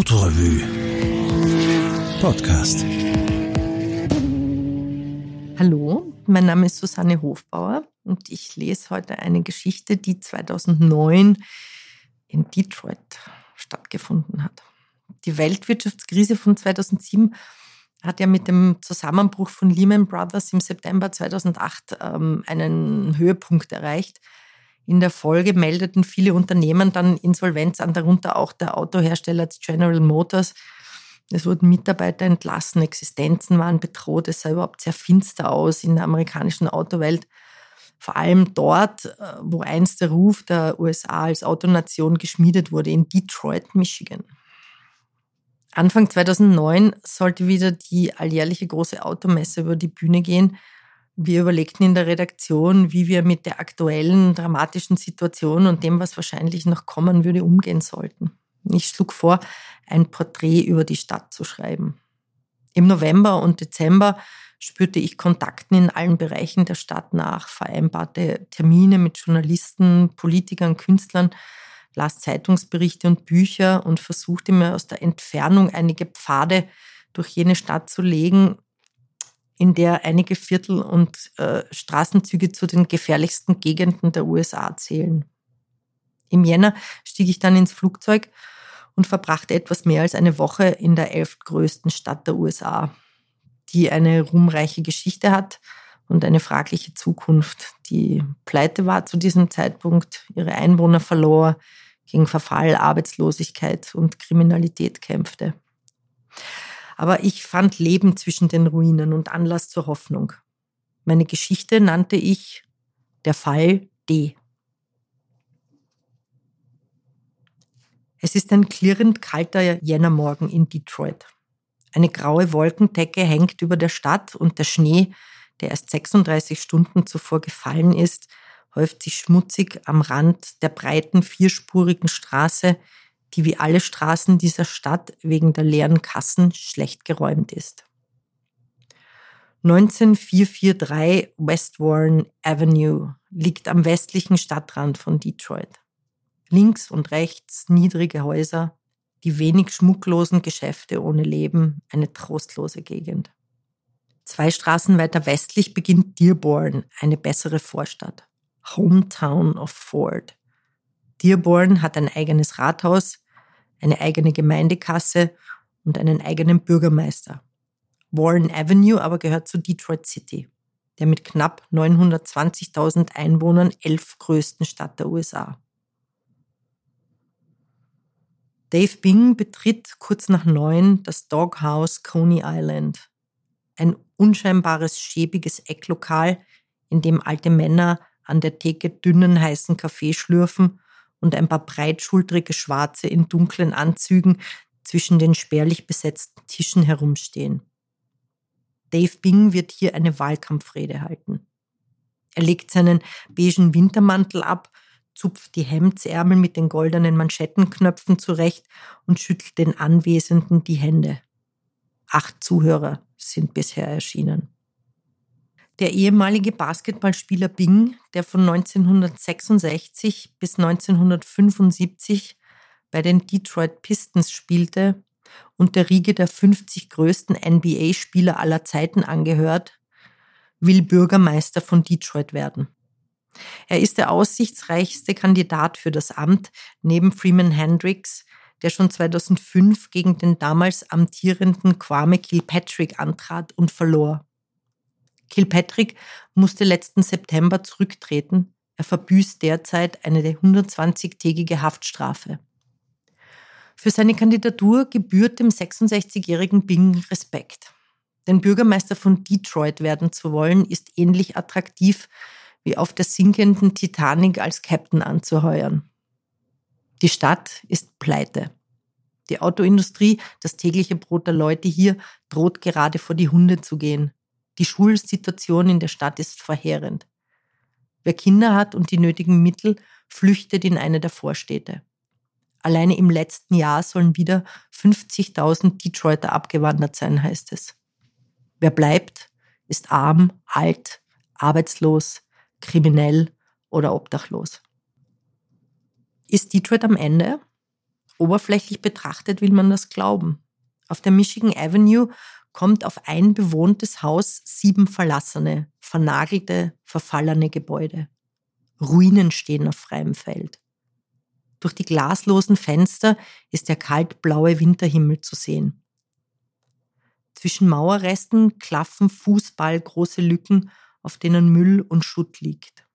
Autorevue Podcast. Hallo, mein Name ist Susanne Hofbauer und ich lese heute eine Geschichte, die 2009 in Detroit stattgefunden hat. Die Weltwirtschaftskrise von 2007 hat ja mit dem Zusammenbruch von Lehman Brothers im September 2008 ähm, einen Höhepunkt erreicht. In der Folge meldeten viele Unternehmen dann Insolvenz an, darunter auch der Autohersteller General Motors. Es wurden Mitarbeiter entlassen, Existenzen waren bedroht, es sah überhaupt sehr finster aus in der amerikanischen Autowelt. Vor allem dort, äh, wo einst der Ruf der USA als Autonation geschmiedet wurde, in Detroit, Michigan. Anfang 2009 sollte wieder die alljährliche große Automesse über die Bühne gehen. Wir überlegten in der Redaktion, wie wir mit der aktuellen dramatischen Situation und dem, was wahrscheinlich noch kommen würde, umgehen sollten. Ich schlug vor, ein Porträt über die Stadt zu schreiben. Im November und Dezember spürte ich Kontakten in allen Bereichen der Stadt nach, vereinbarte Termine mit Journalisten, Politikern, Künstlern, las Zeitungsberichte und Bücher und versuchte mir aus der Entfernung einige Pfade durch jene Stadt zu legen, in der einige Viertel und äh, Straßenzüge zu den gefährlichsten Gegenden der USA zählen. Im Jänner stieg ich dann ins Flugzeug und verbrachte etwas mehr als eine Woche in der elftgrößten Stadt der USA, die eine ruhmreiche Geschichte hat und eine fragliche Zukunft, die pleite war zu diesem Zeitpunkt, ihre Einwohner verlor, gegen Verfall, Arbeitslosigkeit und Kriminalität kämpfte. Aber ich fand Leben zwischen den Ruinen und Anlass zur Hoffnung. Meine Geschichte nannte ich Der Fall D. Es ist ein klirrend kalter Jännermorgen in Detroit. Eine graue Wolkendecke hängt über der Stadt und der Schnee, der erst 36 Stunden zuvor gefallen ist, häuft sich schmutzig am Rand der breiten vierspurigen Straße, die wie alle Straßen dieser Stadt wegen der leeren Kassen schlecht geräumt ist. 19443 West Warren Avenue liegt am westlichen Stadtrand von Detroit. Links und rechts niedrige Häuser, die wenig schmucklosen Geschäfte ohne Leben, eine trostlose Gegend. Zwei Straßen weiter westlich beginnt Dearborn, eine bessere Vorstadt. Hometown of Ford. Dearborn hat ein eigenes Rathaus, eine eigene Gemeindekasse und einen eigenen Bürgermeister. Warren Avenue aber gehört zu Detroit City, der mit knapp 920.000 Einwohnern elf größten Stadt der USA. Dave Bing betritt kurz nach neun das Doghouse Coney Island, ein unscheinbares, schäbiges Ecklokal, in dem alte Männer an der Theke dünnen heißen Kaffee schlürfen und ein paar breitschultrige Schwarze in dunklen Anzügen zwischen den spärlich besetzten Tischen herumstehen. Dave Bing wird hier eine Wahlkampfrede halten. Er legt seinen beigen Wintermantel ab, zupft die Hemdsärmel mit den goldenen Manschettenknöpfen zurecht und schüttelt den Anwesenden die Hände. Acht Zuhörer sind bisher erschienen. Der ehemalige Basketballspieler Bing, der von 1966 bis 1975 bei den Detroit Pistons spielte und der Riege der 50 größten NBA-Spieler aller Zeiten angehört, will Bürgermeister von Detroit werden. Er ist der aussichtsreichste Kandidat für das Amt neben Freeman Hendricks, der schon 2005 gegen den damals amtierenden Kwame Kilpatrick antrat und verlor. Kilpatrick musste letzten September zurücktreten. Er verbüßt derzeit eine 120-tägige Haftstrafe. Für seine Kandidatur gebührt dem 66-jährigen Bing Respekt. Denn Bürgermeister von Detroit werden zu wollen, ist ähnlich attraktiv wie auf der sinkenden Titanic als Captain anzuheuern. Die Stadt ist pleite. Die Autoindustrie, das tägliche Brot der Leute hier, droht gerade vor die Hunde zu gehen. Die Schulsituation in der Stadt ist verheerend. Wer Kinder hat und die nötigen Mittel, flüchtet in eine der Vorstädte. Alleine im letzten Jahr sollen wieder 50.000 Detroiter abgewandert sein, heißt es. Wer bleibt, ist arm, alt, arbeitslos, kriminell oder obdachlos. Ist Detroit am Ende? Oberflächlich betrachtet will man das glauben. Auf der Michigan Avenue kommt auf ein bewohntes Haus sieben verlassene, vernagelte, verfallene Gebäude. Ruinen stehen auf freiem Feld. Durch die glaslosen Fenster ist der kaltblaue Winterhimmel zu sehen. Zwischen Mauerresten klaffen fußballgroße Lücken, auf denen Müll und Schutt liegt.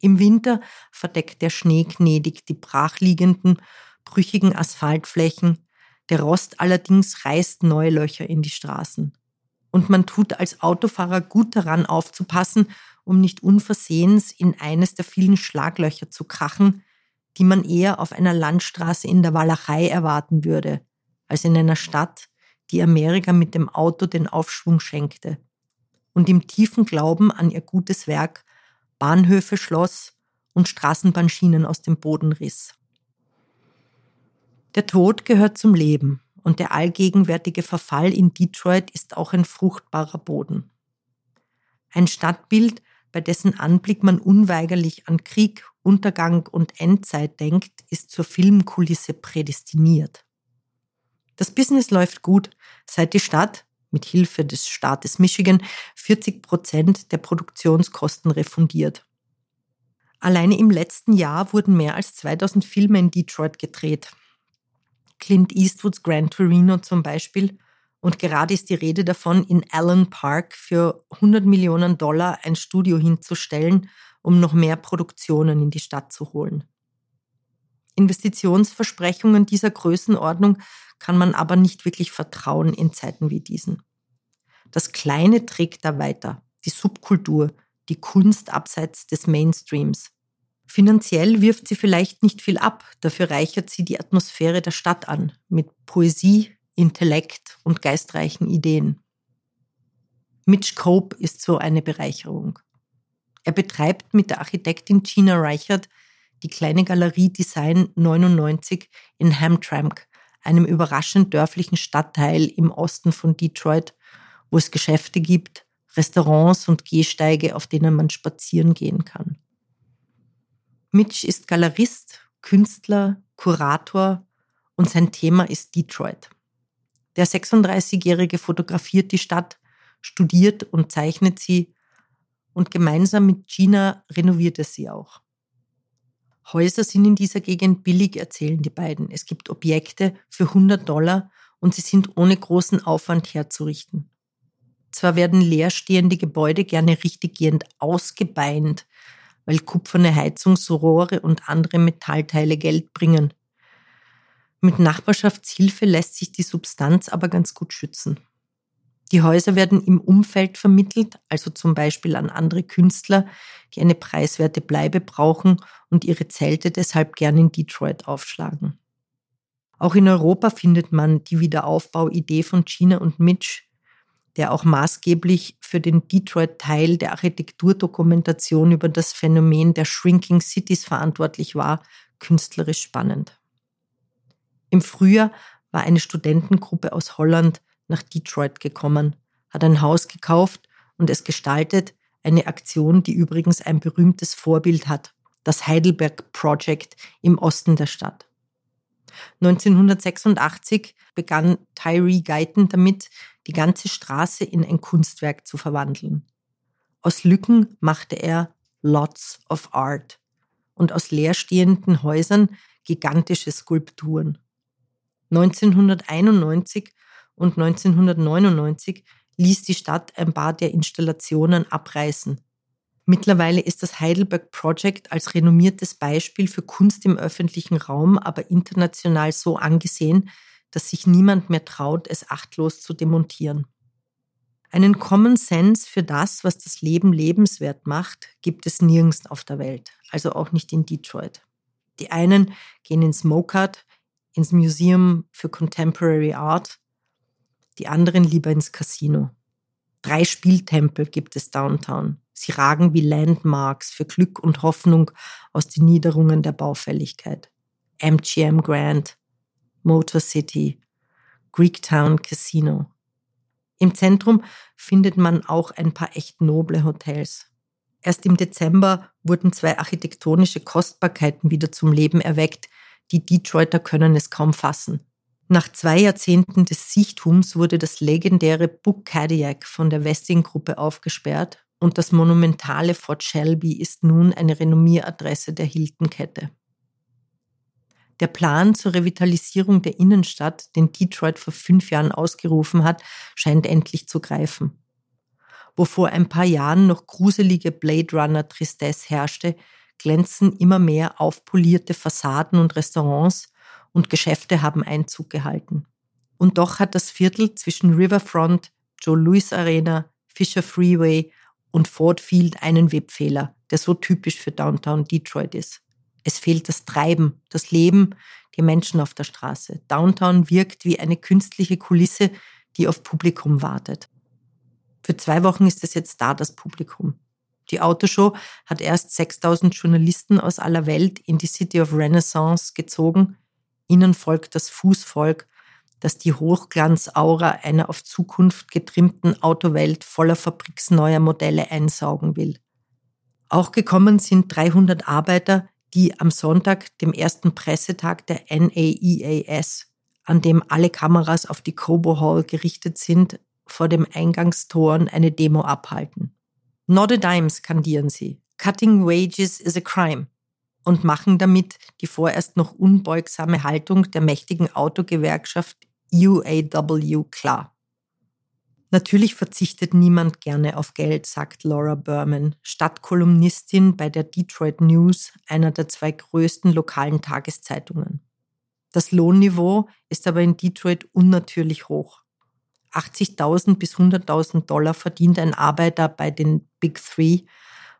Im Winter verdeckt der Schnee gnädig die brachliegenden, brüchigen Asphaltflächen, der Rost allerdings reißt neue Löcher in die Straßen. Und man tut als Autofahrer gut daran aufzupassen, um nicht unversehens in eines der vielen Schlaglöcher zu krachen, die man eher auf einer Landstraße in der Walachei erwarten würde, als in einer Stadt, die Amerika mit dem Auto den Aufschwung schenkte und im tiefen Glauben an ihr gutes Werk Bahnhöfe schloss und Straßenbahnschienen aus dem Boden riss. Der Tod gehört zum Leben und der allgegenwärtige Verfall in Detroit ist auch ein fruchtbarer Boden. Ein Stadtbild, bei dessen Anblick man unweigerlich an Krieg, Untergang und Endzeit denkt, ist zur Filmkulisse prädestiniert. Das Business läuft gut, seit die Stadt, mit Hilfe des Staates Michigan, 40 Prozent der Produktionskosten refundiert. Alleine im letzten Jahr wurden mehr als 2000 Filme in Detroit gedreht. Clint Eastwoods Gran Torino zum Beispiel. Und gerade ist die Rede davon, in Allen Park für 100 Millionen Dollar ein Studio hinzustellen, um noch mehr Produktionen in die Stadt zu holen. Investitionsversprechungen dieser Größenordnung kann man aber nicht wirklich vertrauen in Zeiten wie diesen. Das Kleine trägt da weiter, die Subkultur, die Kunst abseits des Mainstreams. Finanziell wirft sie vielleicht nicht viel ab, dafür reichert sie die Atmosphäre der Stadt an, mit Poesie, Intellekt und geistreichen Ideen. Mitch Cope ist so eine Bereicherung. Er betreibt mit der Architektin Gina Reichert die kleine Galerie Design 99 in Hamtramck, einem überraschend dörflichen Stadtteil im Osten von Detroit, wo es Geschäfte gibt, Restaurants und Gehsteige, auf denen man spazieren gehen kann. Mitch ist Galerist, Künstler, Kurator und sein Thema ist Detroit. Der 36-Jährige fotografiert die Stadt, studiert und zeichnet sie und gemeinsam mit Gina renoviert er sie auch. Häuser sind in dieser Gegend billig, erzählen die beiden. Es gibt Objekte für 100 Dollar und sie sind ohne großen Aufwand herzurichten. Zwar werden leerstehende Gebäude gerne richtiggehend ausgebeint, weil kupferne Heizungsrohre und andere Metallteile Geld bringen. Mit Nachbarschaftshilfe lässt sich die Substanz aber ganz gut schützen. Die Häuser werden im Umfeld vermittelt, also zum Beispiel an andere Künstler, die eine preiswerte Bleibe brauchen und ihre Zelte deshalb gern in Detroit aufschlagen. Auch in Europa findet man die Wiederaufbauidee von Gina und Mitch, der auch maßgeblich für den Detroit-Teil der Architekturdokumentation über das Phänomen der Shrinking Cities verantwortlich war, künstlerisch spannend. Im Frühjahr war eine Studentengruppe aus Holland nach Detroit gekommen, hat ein Haus gekauft und es gestaltet, eine Aktion, die übrigens ein berühmtes Vorbild hat, das Heidelberg Project im Osten der Stadt. 1986 begann Tyree Guyton damit, die ganze Straße in ein Kunstwerk zu verwandeln. Aus Lücken machte er Lots of Art und aus leerstehenden Häusern gigantische Skulpturen. 1991 und 1999 ließ die Stadt ein paar der Installationen abreißen. Mittlerweile ist das Heidelberg Project als renommiertes Beispiel für Kunst im öffentlichen Raum aber international so angesehen, dass sich niemand mehr traut, es achtlos zu demontieren. Einen Common Sense für das, was das Leben lebenswert macht, gibt es nirgends auf der Welt, also auch nicht in Detroit. Die einen gehen ins Mokart, ins Museum für Contemporary Art, die anderen lieber ins Casino. Drei Spieltempel gibt es downtown. Sie ragen wie Landmarks für Glück und Hoffnung aus den Niederungen der Baufälligkeit. MGM Grand, Motor City, Greektown Casino. Im Zentrum findet man auch ein paar echt noble Hotels. Erst im Dezember wurden zwei architektonische Kostbarkeiten wieder zum Leben erweckt, Die Detroiter können es kaum fassen. Nach zwei Jahrzehnten des Sichtums wurde das legendäre Book Cadillac von der Westing-Gruppe aufgesperrt und das monumentale Fort Shelby ist nun eine Renommieradresse der Hilton-Kette. Der Plan zur Revitalisierung der Innenstadt, den Detroit vor fünf Jahren ausgerufen hat, scheint endlich zu greifen. Wo vor ein paar Jahren noch gruselige Blade Runner Tristesse herrschte, glänzen immer mehr aufpolierte Fassaden und Restaurants und Geschäfte haben Einzug gehalten. Und doch hat das Viertel zwischen Riverfront, Joe Louis Arena, Fisher Freeway und Ford Field einen Webfehler, der so typisch für Downtown Detroit ist. Es fehlt das Treiben, das Leben, die Menschen auf der Straße. Downtown wirkt wie eine künstliche Kulisse, die auf Publikum wartet. Für zwei Wochen ist es jetzt da, das Publikum. Die Autoshow hat erst 6000 Journalisten aus aller Welt in die City of Renaissance gezogen. Ihnen folgt das Fußvolk, das die Hochglanzaura einer auf Zukunft getrimmten Autowelt voller fabriksneuer Modelle einsaugen will. Auch gekommen sind 300 Arbeiter, die am Sonntag, dem ersten Pressetag der NAEAS, an dem alle Kameras auf die Cobo Hall gerichtet sind, vor dem Eingangstoren eine Demo abhalten. Not a dime skandieren sie. Cutting wages is a crime und machen damit die vorerst noch unbeugsame Haltung der mächtigen Autogewerkschaft UAW klar. Natürlich verzichtet niemand gerne auf Geld, sagt Laura Berman, Stadtkolumnistin bei der Detroit News, einer der zwei größten lokalen Tageszeitungen. Das Lohnniveau ist aber in Detroit unnatürlich hoch. 80.000 bis 100.000 Dollar verdient ein Arbeiter bei den Big Three,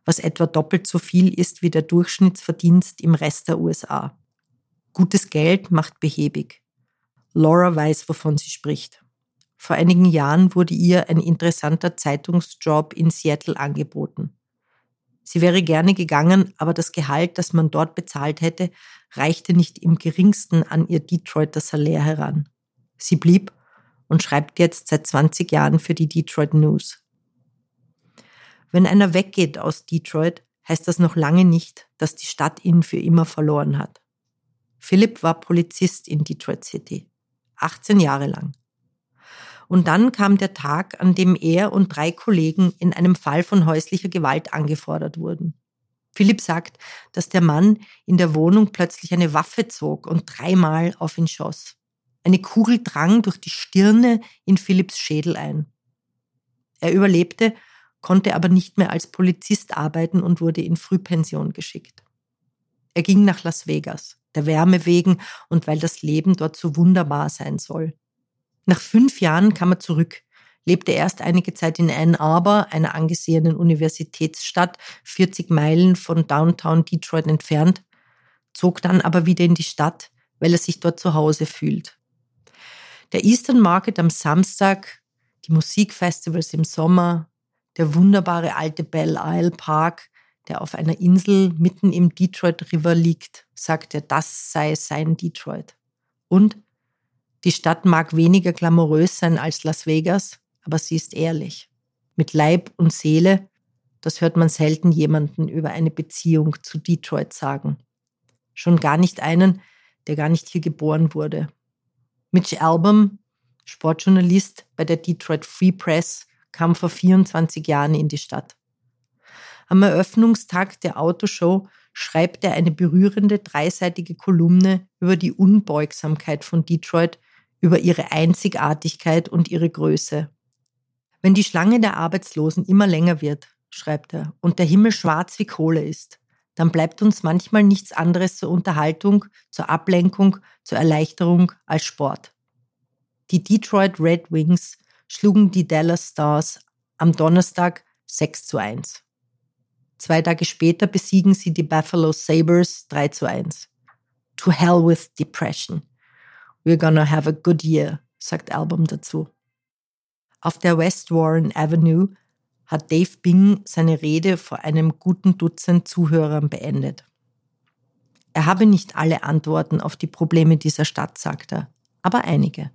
was etwa doppelt so viel ist wie der Durchschnittsverdienst im Rest der USA. Gutes Geld macht behäbig. Laura weiß, wovon sie spricht. Vor einigen Jahren wurde ihr ein interessanter Zeitungsjob in Seattle angeboten. Sie wäre gerne gegangen, aber das Gehalt, das man dort bezahlt hätte, reichte nicht im geringsten an ihr Detroiter Salär heran. Sie blieb und schreibt jetzt seit 20 Jahren für die Detroit News. Wenn einer weggeht aus Detroit, heißt das noch lange nicht, dass die Stadt ihn für immer verloren hat. Philipp war Polizist in Detroit City, 18 Jahre lang. Und dann kam der Tag, an dem er und drei Kollegen in einem Fall von häuslicher Gewalt angefordert wurden. Philipp sagt, dass der Mann in der Wohnung plötzlich eine Waffe zog und dreimal auf ihn schoss. Eine Kugel drang durch die Stirne in Philipps Schädel ein. Er überlebte, konnte aber nicht mehr als Polizist arbeiten und wurde in Frühpension geschickt. Er ging nach Las Vegas, der Wärme wegen und weil das Leben dort so wunderbar sein soll. Nach fünf Jahren kam er zurück, lebte erst einige Zeit in Ann Arbor, einer angesehenen Universitätsstadt, 40 Meilen von Downtown Detroit entfernt, zog dann aber wieder in die Stadt, weil er sich dort zu Hause fühlt. Der Eastern Market am Samstag, die Musikfestivals im Sommer, der wunderbare alte Belle Isle Park, der auf einer Insel mitten im Detroit River liegt, sagt er, das sei sein Detroit. Und die Stadt mag weniger glamourös sein als Las Vegas, aber sie ist ehrlich. Mit Leib und Seele, das hört man selten jemanden über eine Beziehung zu Detroit sagen. Schon gar nicht einen, der gar nicht hier geboren wurde. Mitch Album, Sportjournalist bei der Detroit Free Press, kam vor 24 Jahren in die Stadt. Am Eröffnungstag der Autoshow schreibt er eine berührende dreiseitige Kolumne über die Unbeugsamkeit von Detroit über ihre Einzigartigkeit und ihre Größe. Wenn die Schlange der Arbeitslosen immer länger wird, schreibt er, und der Himmel schwarz wie Kohle ist, dann bleibt uns manchmal nichts anderes zur Unterhaltung, zur Ablenkung, zur Erleichterung als Sport. Die Detroit Red Wings schlugen die Dallas Stars am Donnerstag 6 zu 1. Zwei Tage später besiegen sie die Buffalo Sabres 3 zu 1. To hell with depression. We're gonna have a good year, sagt Album dazu. Auf der West Warren Avenue hat Dave Bing seine Rede vor einem guten Dutzend Zuhörern beendet. Er habe nicht alle Antworten auf die Probleme dieser Stadt, sagt er, aber einige.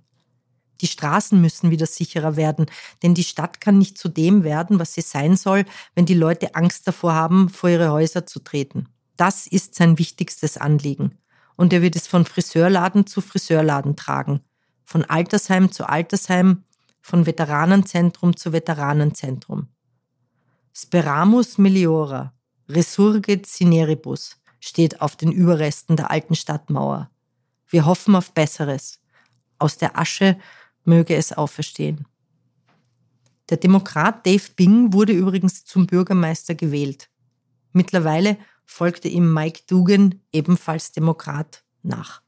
Die Straßen müssen wieder sicherer werden, denn die Stadt kann nicht zu dem werden, was sie sein soll, wenn die Leute Angst davor haben, vor ihre Häuser zu treten. Das ist sein wichtigstes Anliegen. und er wird es von Friseurladen zu Friseurladen tragen, von Altersheim zu Altersheim, von Veteranenzentrum zu Veteranenzentrum. Speramus meliora, resurget cineribus steht auf den Überresten der alten Stadtmauer. Wir hoffen auf Besseres. Aus der Asche möge es auferstehen. Der Demokrat Dave Bing wurde übrigens zum Bürgermeister gewählt. Mittlerweile folgte ihm Mike Dugan, ebenfalls Demokrat, nach.